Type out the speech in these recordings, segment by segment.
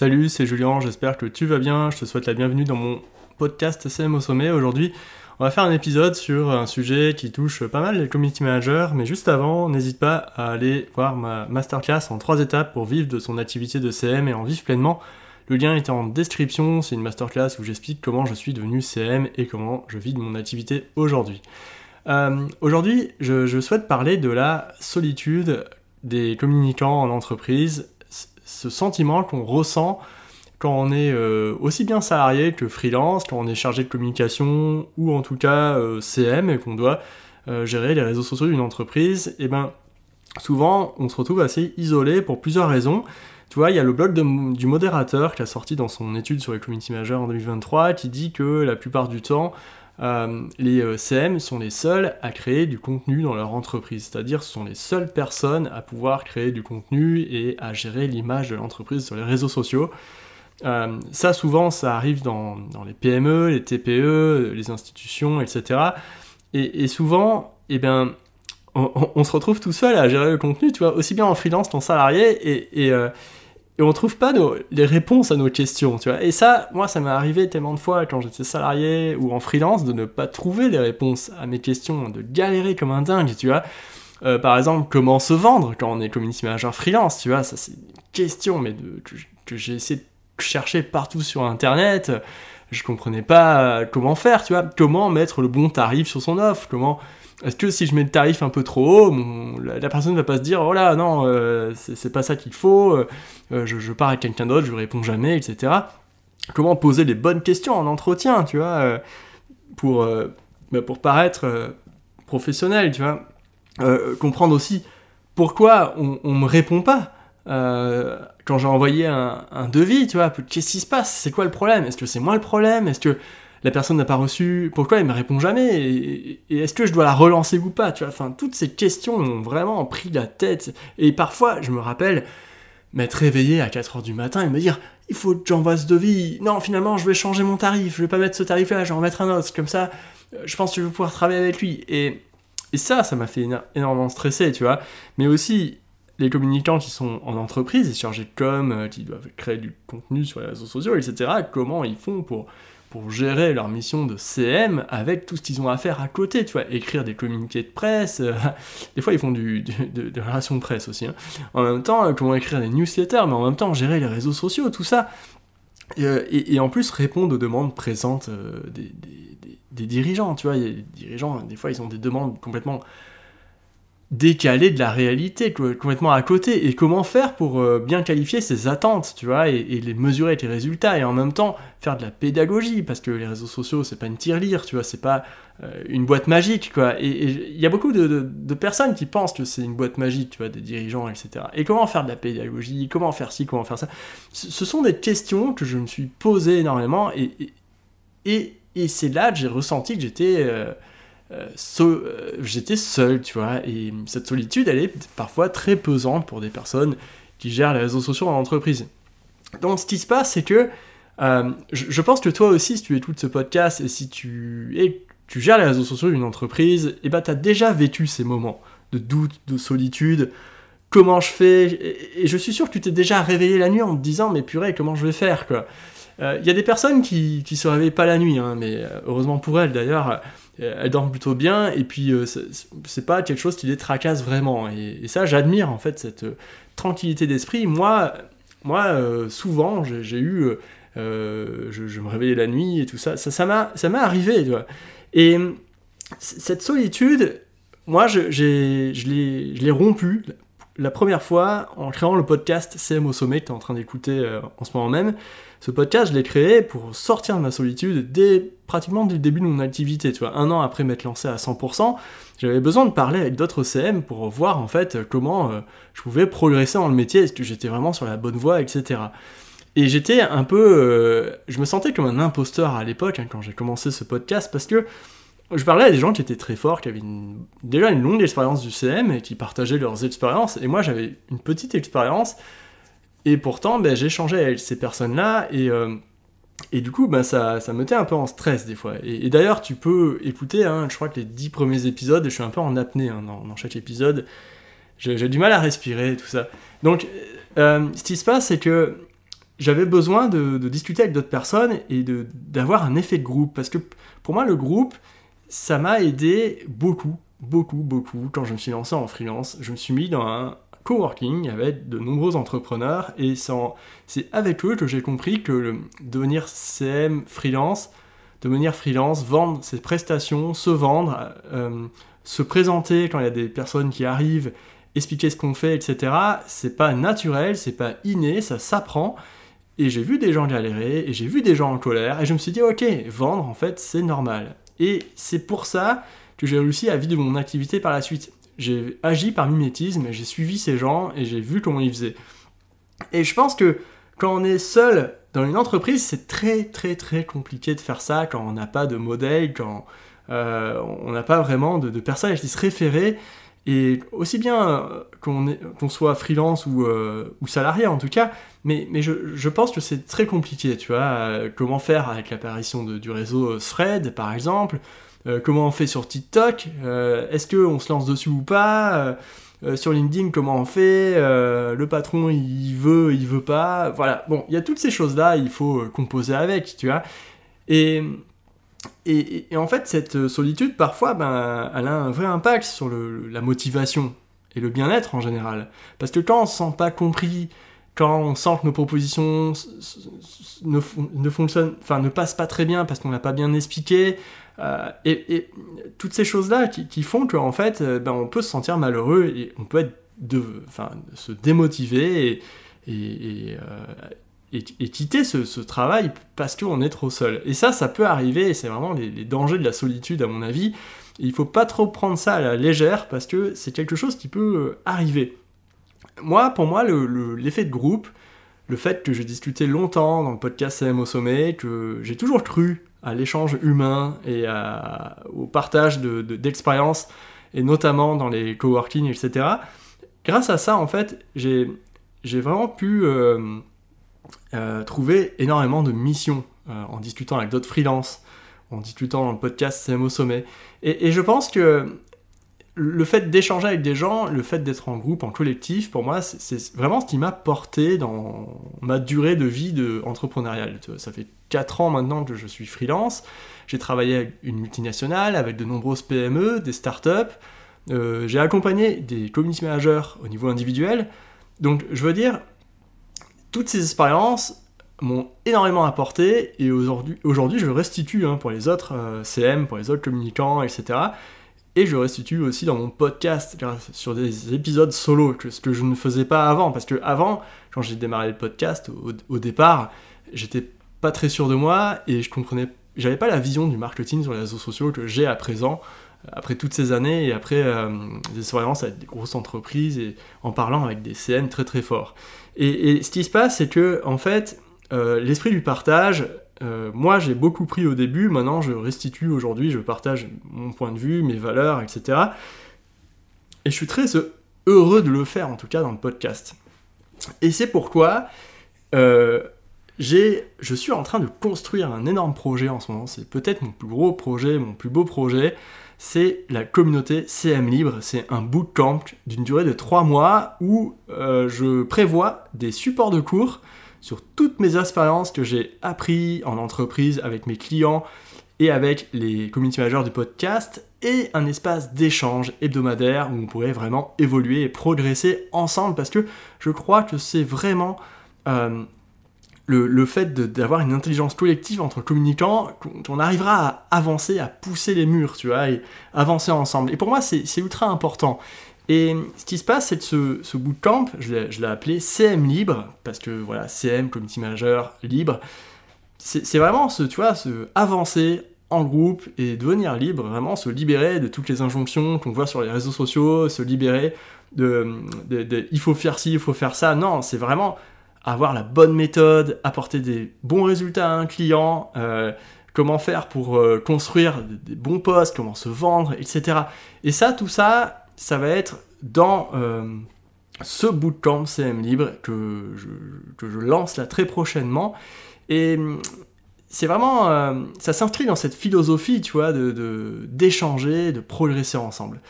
Salut, c'est Julien, j'espère que tu vas bien. Je te souhaite la bienvenue dans mon podcast CM au sommet. Aujourd'hui, on va faire un épisode sur un sujet qui touche pas mal les community managers, mais juste avant, n'hésite pas à aller voir ma masterclass en trois étapes pour vivre de son activité de CM et en vivre pleinement. Le lien est en description, c'est une masterclass où j'explique comment je suis devenu CM et comment je vis de mon activité aujourd'hui. Euh, aujourd'hui, je, souhaite parler de la solitude des communicants en entreprise, ce sentiment qu'on ressent quand on est euh, aussi bien salarié que freelance, quand on est chargé de communication ou en tout cas euh, CM et qu'on doit gérer les réseaux sociaux d'une entreprise, et eh ben souvent on se retrouve assez isolé pour plusieurs raisons. Tu vois, il y a le blog du modérateur qui a sorti dans son étude sur les community managers en 2023 qui dit que la plupart du temps, euh, les euh, CM sont les seuls à créer du contenu dans leur entreprise, c'est-à-dire ce sont les seules personnes à pouvoir créer du contenu et à gérer l'image de l'entreprise sur les réseaux sociaux. Euh, ça, souvent, ça arrive dans, les PME, les TPE, les institutions, etc. Et, souvent, eh bien, on, se retrouve tout seul à gérer le contenu, tu vois, aussi bien en freelance qu'en salarié, et, et on trouve pas les réponses à nos questions, tu vois. Et ça, moi, ça m'est arrivé tellement de fois quand j'étais salarié ou en freelance de ne pas trouver les réponses à mes questions, de galérer comme un dingue, tu vois. Euh, par exemple, comment se vendre quand on est community manager freelance, tu vois, ça c'est une question, mais que, j'ai essayé de chercher partout sur internet, je comprenais pas comment faire, tu vois, comment mettre le bon tarif sur son offre, comment est-ce que si je mets le tarif un peu trop haut, la, personne ne va pas se dire oh là non, euh, c'est pas ça qu'il faut, euh, euh, je, pars avec quelqu'un d'autre, je lui réponds jamais, etc. Comment poser les bonnes questions en entretien, tu vois, pour, bah, pour paraître professionnel, tu vois. comprendre aussi pourquoi on, on me répond pas. quand j'ai envoyé un, un, devis, tu vois, qu'est-ce qui se passe? C'est quoi le problème? Est-ce que c'est moi le problème? Est-ce que la personne n'a pas reçu, pourquoi elle me répond jamais Et, est-ce que je dois la relancer ou pas Tu vois, toutes ces questions m'ont vraiment pris la tête. Et parfois, je me rappelle m'être réveillé à 4h du matin et me dire il faut que j'envoie ce devis. Non, finalement, je vais changer mon tarif. Je vais pas mettre ce tarif-là, je vais en mettre un autre. Comme ça, euh, je pense que je vais pouvoir travailler avec lui. Et, et ça, ça m'a fait énormément stresser, tu vois. Mais aussi, les communicants qui sont en entreprise, et chargés de com, euh, qui doivent créer du contenu sur les réseaux sociaux, etc., comment ils font pour pour gérer leur mission de CM avec tout ce qu'ils ont à faire à côté, tu vois, écrire des communiqués de presse, euh, des fois ils font du, relations de presse aussi, hein. en même temps, euh, comment écrire des newsletters, mais en même temps gérer les réseaux sociaux, tout ça, et, euh, en plus répondre aux demandes présentes des, des, dirigeants, tu vois, les dirigeants, des fois ils ont des demandes complètement décalé de la réalité, complètement à côté. Et comment faire pour euh, bien qualifier ses attentes, tu vois, et, les mesurer avec les résultats, et en même temps faire de la pédagogie, parce que les réseaux sociaux, c'est pas une tirelire, tu vois, c'est pas euh, une boîte magique, quoi. Et il y a beaucoup de, personnes qui pensent que c'est une boîte magique, tu vois, des dirigeants, etc. Et comment faire de la pédagogie, comment faire ci, comment faire ça? Ce sont des questions que je me suis posées énormément, et, et, et c'est là que j'ai ressenti que j'étais... Euh, euh, euh, j'étais seul, tu vois, et cette solitude, elle est parfois très pesante pour des personnes qui gèrent les réseaux sociaux en entreprise. Donc ce qui se passe, c'est que euh, je, pense que toi aussi, si tu écoutes ce podcast et si tu, tu gères les réseaux sociaux d'une entreprise, et eh ben tu as déjà vécu ces moments de doute, de solitude, comment je fais, et, je suis sûr que tu t'es déjà réveillé la nuit en te disant, mais purée, comment je vais faire, quoi? Il y a des personnes qui, qui se réveillent pas la nuit, hein, mais heureusement pour elles d'ailleurs, euh, elles dorment plutôt bien, et puis euh, c'est pas quelque chose qui les tracasse vraiment. Et, ça, j'admire en fait cette euh, tranquillité d'esprit. Moi, moi souvent, j'ai eu. Je, me réveillais la nuit et tout ça. Ça m'a ça, arrivé, tu vois. Et cette solitude, moi, je, je l'ai rompu la première fois en créant le podcast CM au sommet que tu es en train d'écouter en ce moment même. Ce podcast, je l'ai créé pour sortir de ma solitude dès pratiquement dès le début de mon activité. Tu vois, un an après m'être lancé à 100%, j'avais besoin de parler avec d'autres CM pour voir en fait comment euh, je pouvais progresser dans le métier, est-ce que j'étais vraiment sur la bonne voie, etc. Et j'étais un peu, euh, je me sentais comme un imposteur à l'époque hein, quand j'ai commencé ce podcast parce que je parlais à des gens qui étaient très forts, qui avaient déjà une longue expérience du CM et qui partageaient leurs expériences. Et moi, j'avais une petite expérience et pourtant, ben, changé avec ces personnes-là et, euh, et du coup, ben, ça, ça me mettait un peu en stress des fois. Et, d'ailleurs, tu peux écouter, hein, je crois que les dix premiers épisodes, je suis un peu en apnée hein, dans, chaque épisode. J'ai du mal à respirer, tout ça. Donc, euh, ce qui se passe, c'est que j'avais besoin de, discuter avec d'autres personnes et d'avoir un effet de groupe. Parce que pour moi, le groupe, ça m'a aidé beaucoup, beaucoup, beaucoup. Quand je me suis lancé en freelance, je me suis mis dans un coworking avec de nombreux entrepreneurs et c'est avec eux que j'ai compris que devenir CM freelance, devenir freelance, vendre ses prestations, se vendre, euh, se présenter quand il y a des personnes qui arrivent, expliquer ce qu'on fait, etc. C'est pas naturel, c'est pas inné, ça s'apprend. Et j'ai vu des gens galérer, et j'ai vu des gens en colère, et je me suis dit, ok, vendre, en fait, c'est normal. Et c'est pour ça que j'ai réussi à vivre mon activité par la suite. J'ai agi par mimétisme, j'ai suivi ces gens, et j'ai vu comment ils faisaient. Et je pense que quand on est seul dans une entreprise, c'est très très très compliqué de faire ça quand on n'a pas de modèle, quand euh, on n'a pas vraiment de, personnes à qui se référer. Et aussi bien qu'on soit freelance ou, euh, ou, salarié en tout cas, mais, je, pense que c'est très compliqué, tu vois. Euh, comment faire avec l'apparition du réseau Thread, par exemple Comment on fait sur TikTok Est-ce qu'on se lance dessus ou pas sur LinkedIn, comment on fait Le patron, il veut, il veut pas. Voilà, bon, il y a toutes ces choses-là, il faut composer avec, tu vois. Et, et, en fait, cette euh, solitude, parfois, ben, elle a un vrai impact sur la motivation et le bien-être en général. Parce que quand on ne se sent pas compris, quand on sent que nos propositions ne, ne fonctionnent, enfin ne passent pas très bien parce qu'on n'a pas bien expliqué, euh, et, toutes ces choses-là qui, font qu'en fait, euh, ben, on peut se sentir malheureux et on peut être de, se démotiver et, quitter ce, travail parce qu'on est trop seul. Et ça, ça peut arriver, et c'est vraiment les, dangers de la solitude à mon avis. il il faut pas trop prendre ça à la légère parce que c'est quelque chose qui peut euh, arriver. Moi, pour moi, l'effet de groupe, le fait que j'ai discuté longtemps dans le podcast CM au sommet, que j'ai toujours cru à l'échange humain et au partage d'expériences, et notamment dans les coworking, etc. Grâce à ça, en fait, j'ai vraiment pu euh, euh, trouver énormément de missions euh, en discutant avec d'autres freelances, en discutant dans le podcast CM au sommet. Et, je pense que le fait d'échanger avec des gens, le fait d'être en groupe, en collectif, pour moi, c'est vraiment ce qui m'a porté dans ma durée de vie de entrepreneuriale. Ça fait 4 ans maintenant que je suis freelance. J'ai travaillé avec une multinationale, avec de nombreuses PME, des startups. Euh, j'ai accompagné des community managers au niveau individuel. Donc, je veux dire, toutes ces expériences m'ont énormément apporté et aujourd'hui, aujourd'hui je restitue hein, pour les autres euh, CM, pour les autres communicants, etc. Et je restitue aussi dans mon podcast sur des épisodes solo, ce que je ne faisais pas avant. Parce que avant, quand j'ai démarré le podcast, au, départ, j'étais pas très sûr de moi et je comprenais, j'avais pas la vision du marketing sur les réseaux sociaux que j'ai à présent, après toutes ces années et après euh, des expériences avec des grosses entreprises et en parlant avec des CM très très forts. Et, ce qui se passe, c'est que, en fait, euh, l'esprit du partage, euh, moi j'ai beaucoup pris au début, maintenant je restitue aujourd'hui, je partage mon point de vue, mes valeurs, etc. Et je suis très heureux de le faire, en tout cas dans le podcast. Et c'est pourquoi euh, je suis en train de construire un énorme projet en ce moment. C'est peut-être mon plus gros projet, mon plus beau projet c'est la communauté CM Libre. C'est un bootcamp d'une durée de 3 mois où euh, je prévois des supports de cours sur toutes mes expériences que j'ai appris en entreprise avec mes clients et avec les community managers du podcast et un espace d'échange hebdomadaire où on pourrait vraiment évoluer et progresser ensemble parce que je crois que c'est vraiment euh, le, fait d'avoir une intelligence collective entre communicants, qu'on arrivera à avancer, à pousser les murs, tu vois, et avancer ensemble. Et pour moi, c'est ultra important. Et ce qui se passe, c'est que ce, ce bootcamp, je l'ai appelé CM libre, parce que voilà, CM, Community Manager, libre, c'est vraiment ce, tu vois, ce avancer en groupe et devenir libre, vraiment se libérer de toutes les injonctions qu'on voit sur les réseaux sociaux, se libérer de, de il faut faire ci, il faut faire ça. Non, c'est vraiment avoir la bonne méthode, apporter des bons résultats à un client, euh, comment faire pour euh, construire des bons postes, comment se vendre, etc. Et ça, tout ça, ça va être dans euh, ce bootcamp CM Libre que je, lance là très prochainement. Et c'est vraiment, ça s'inscrit dans cette philosophie, tu vois, d'échanger, de, de progresser ensemble.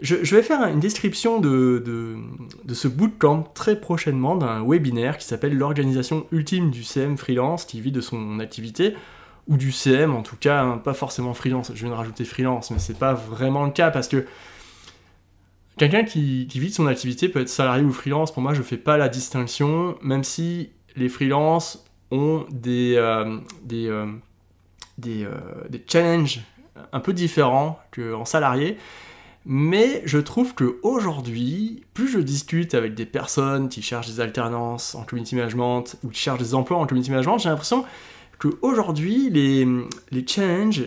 Je, vais faire une description de, de, ce bootcamp très prochainement d'un webinaire qui s'appelle l'organisation ultime du CM freelance qui vit de son activité, ou du CM en tout cas, hein, pas forcément freelance, je viens de rajouter freelance, mais c'est pas vraiment le cas parce que quelqu'un qui, qui vit de son activité peut être salarié ou freelance, pour moi je fais pas la distinction, même si les freelances ont des, euh, des, euh, des, euh, des challenges un peu différents qu'en salarié. Mais je trouve que aujourd'hui, plus je discute avec des personnes qui cherchent des alternances en community management ou qui cherchent des emplois en community management, j'ai l'impression qu'aujourd'hui, les, les challenges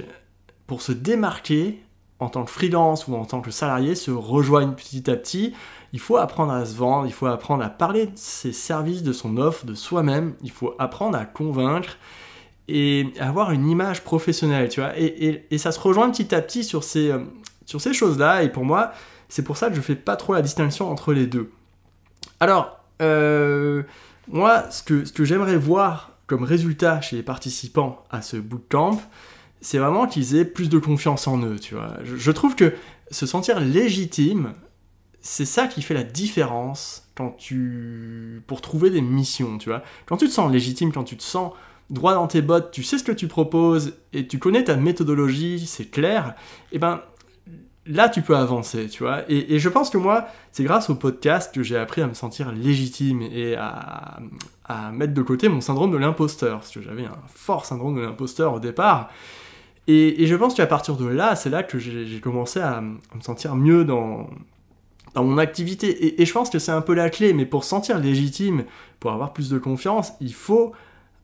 pour se démarquer en tant que freelance ou en tant que salarié se rejoignent petit à petit. Il faut apprendre à se vendre, il faut apprendre à parler de ses services, de son offre, de soi-même, il faut apprendre à convaincre et avoir une image professionnelle, tu vois. Et, ça se rejoint petit à petit sur ces, euh, sur ces choses-là, et pour moi, c'est pour ça que je fais pas trop la distinction entre les deux. Alors, euh, moi, ce que, ce que j'aimerais voir comme résultat chez les participants à ce bootcamp, c'est vraiment qu'ils aient plus de confiance en eux, tu vois. Je, trouve que se sentir légitime, c'est ça qui fait la différence quand tu pour trouver des missions, tu vois. Quand tu te sens légitime, quand tu te sens droit dans tes bottes, tu sais ce que tu proposes et tu connais ta méthodologie, c'est clair, et eh ben là tu peux avancer, tu vois. Et, je pense que moi, c'est grâce au podcast que j'ai appris à me sentir légitime et à, mettre de côté mon syndrome de l'imposteur, parce que j'avais un fort syndrome de l'imposteur au départ. Et, je pense qu'à partir de là, c'est là que j'ai commencé à, me sentir mieux dans, dans mon activité. Et, et je pense que c'est un peu la clé, mais pour se sentir légitime, pour avoir plus de confiance, il faut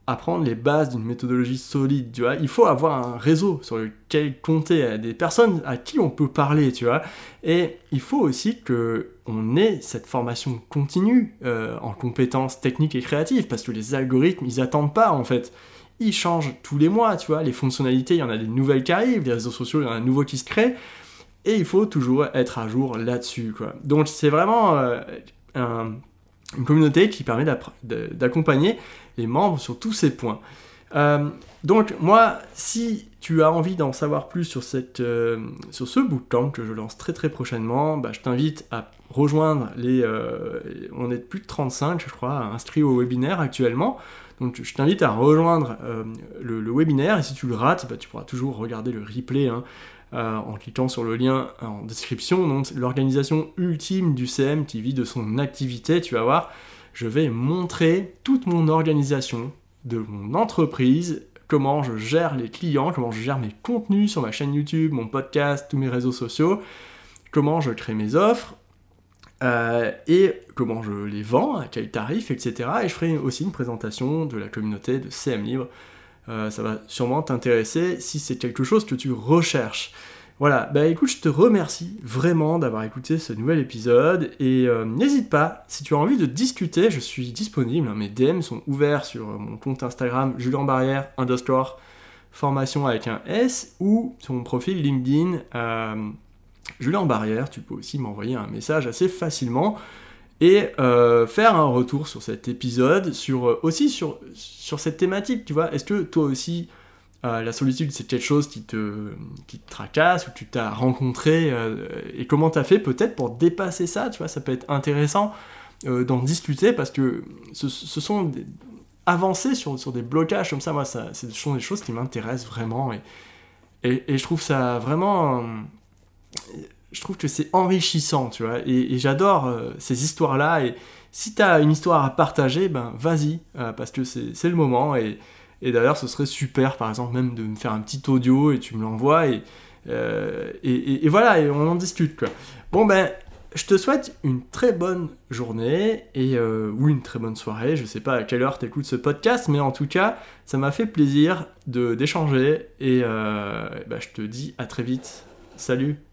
apprendre les bases d'une méthodologie solide, tu vois. Il faut avoir un réseau sur lequel compter, des personnes à qui on peut parler, tu vois. Et il faut aussi que on ait cette formation continue euh, en compétences techniques et créatives, parce que les algorithmes, ils attendent pas, en fait. Ils changent tous les mois, tu vois. Les fonctionnalités, il y en a des nouvelles qui arrivent, les réseaux sociaux, il y en a de nouveaux qui se créent. Et il faut toujours être à jour là-dessus, quoi. Donc c'est vraiment euh, une communauté qui permet d'accompagner les membres sur tous ces points. Euh, donc moi, si tu as envie d'en savoir plus sur, cette, euh, sur ce bootcamp que je lance très très prochainement, bah, je t'invite à rejoindre les... Euh, on est plus de 35, je crois, inscrits au webinaire actuellement. Donc je t'invite à rejoindre le, webinaire et si tu le rates, bah, tu pourras toujours regarder le replay hein, en cliquant sur le lien en description. Donc l'organisation ultime du CM qui vit de son activité, tu vas voir je vais montrer toute mon organisation de mon entreprise, comment je gère les clients, comment je gère mes contenus sur ma chaîne YouTube, mon podcast, tous mes réseaux sociaux, comment je crée mes offres, euh, et comment je les vends, à quel tarif, etc. Et je ferai aussi une présentation de la communauté de CM Libre. Euh, ça va sûrement t'intéresser si c'est quelque chose que tu recherches. Voilà, bah écoute, je te remercie vraiment d'avoir écouté ce nouvel épisode et euh, n'hésite pas, si tu as envie de discuter, je suis disponible, hein, mes DM sont ouverts sur mon compte Instagram Julien Barrière underscore formation avec un S ou sur mon profil LinkedIn euh, Julien Barrière, tu peux aussi m'envoyer un message assez facilement et euh, faire un retour sur cet épisode, sur, aussi sur, sur cette thématique, tu vois, est-ce que toi aussi euh, la solitude, c'est quelque chose qui te, qui te tracasse, ou tu t'as rencontré, euh, et comment t'as fait peut-être pour dépasser ça, tu vois, ça peut être intéressant euh, d'en discuter, parce que ce, sont des, avancer sur, sur des blocages comme ça, moi, ça, ce sont des choses qui m'intéressent vraiment, et, et, je trouve ça vraiment... je trouve que c'est enrichissant, tu vois, et, j'adore ces histoires-là, et si t'as une histoire à partager, ben vas-y, parce que c'est le moment, et et d'ailleurs, ce serait super, par exemple, même de me faire un petit audio et tu me l'envoies et, euh, voilà, et on en discute. Quoi. Bon, ben, je te souhaite une très bonne journée et euh, ou une très bonne soirée. Je sais pas à quelle heure tu écoutes ce podcast, mais en tout cas, ça m'a fait plaisir d'échanger et euh, bah, je te dis à très vite. Salut